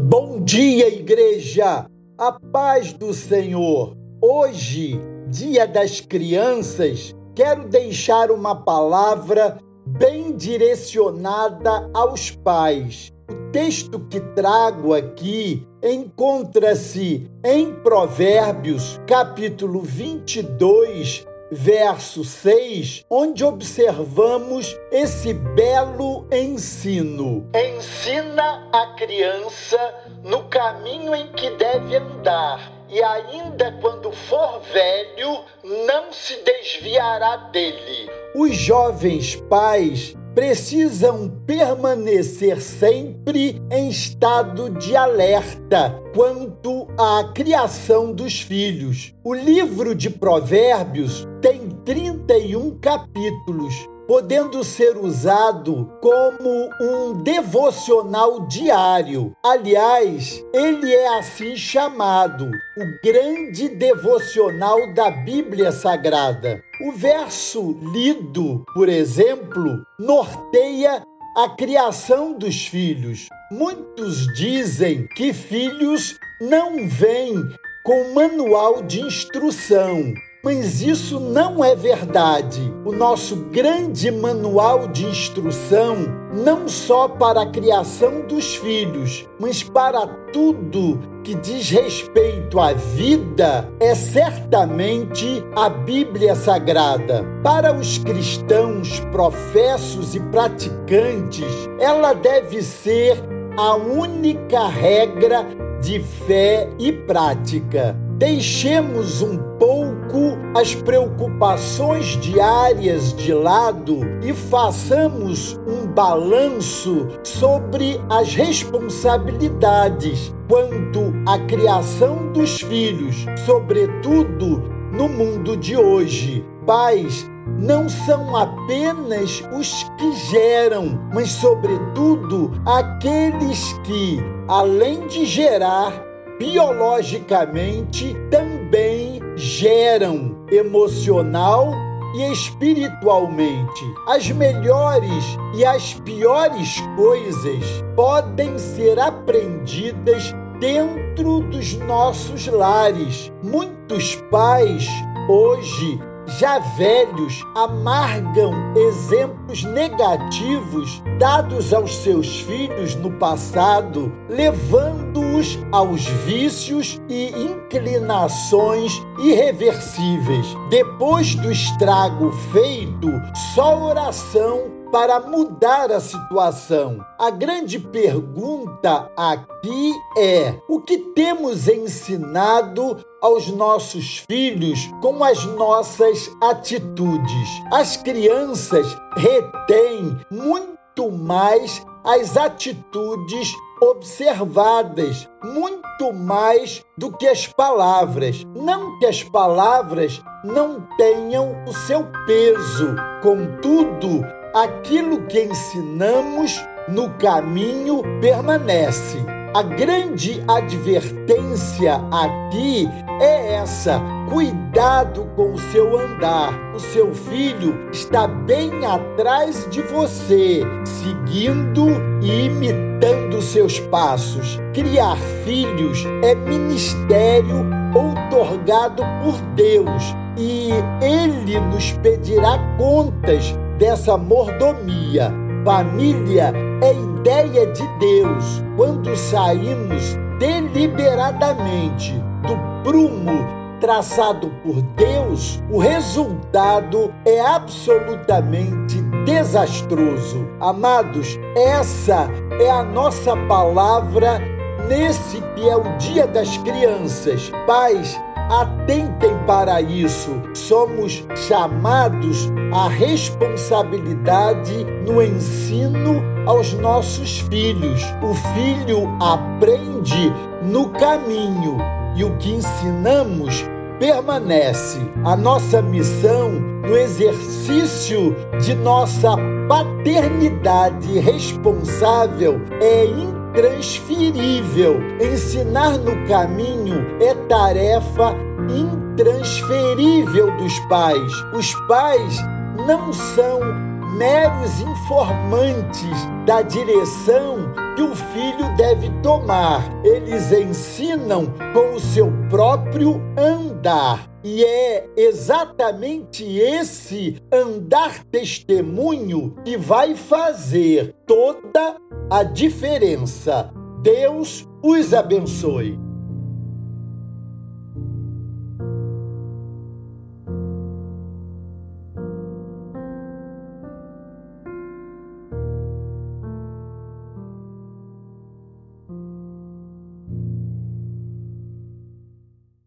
Bom dia, igreja! A paz do Senhor! Hoje, Dia das Crianças, quero deixar uma palavra bem direcionada aos pais. O texto que trago aqui encontra-se em Provérbios, capítulo 22, verso 6, onde observamos esse belo ensino. Ensina a criança no caminho em que deve andar, e ainda quando for velho, não se desviará dele. Os jovens pais precisam permanecer sempre em estado de alerta quanto à criação dos filhos. O livro de Provérbios tem 31 capítulos podendo ser usado como um devocional diário. Aliás, ele é assim chamado, o grande devocional da Bíblia Sagrada. O verso lido, por exemplo, norteia a criação dos filhos. Muitos dizem que filhos não vêm com manual de instrução, mas isso não é verdade. O nosso grande manual de instrução, não só para a criação dos filhos, mas para tudo que diz respeito à vida, é certamente a Bíblia Sagrada. Para os cristãos professos e praticantes, ela deve ser a única regra de fé e prática. Deixemos um pouco as preocupações diárias de lado e façamos um balanço sobre as responsabilidades quanto à criação dos filhos, sobretudo no mundo de hoje. Pais não são apenas os que geram, mas, sobretudo, aqueles que, além de gerar, biologicamente também geram emocional e espiritualmente. As melhores e as piores coisas podem ser aprendidas dentro dos nossos lares. Muitos pais hoje já velhos amargam exemplos negativos dados aos seus filhos no passado, levando-os aos vícios e inclinações irreversíveis. Depois do estrago feito, só oração para mudar a situação. A grande pergunta aqui é: o que temos ensinado aos nossos filhos com as nossas atitudes? As crianças retêm muito mais as atitudes observadas, muito mais do que as palavras. Não que as palavras não tenham o seu peso, contudo, aquilo que ensinamos no caminho permanece. A grande advertência aqui é essa: cuidado com o seu andar. O seu filho está bem atrás de você, seguindo e imitando seus passos. Criar filhos é ministério outorgado por Deus e ele nos pedirá contas dessa mordomia. Família é ideia de Deus quando saímos deliberadamente do prumo traçado por Deus, o resultado é absolutamente desastroso. Amados, essa é a nossa palavra nesse que é o Dia das Crianças. Pais, Atentem para isso. Somos chamados à responsabilidade no ensino aos nossos filhos. O filho aprende no caminho e o que ensinamos permanece. A nossa missão no exercício de nossa paternidade responsável é intransferível. Ensinar no caminho é tarefa intransferível dos pais. Os pais não são meros informantes da direção que o filho deve tomar. Eles ensinam com o seu próprio andar. E é exatamente esse andar testemunho que vai fazer toda a diferença. Deus os abençoe.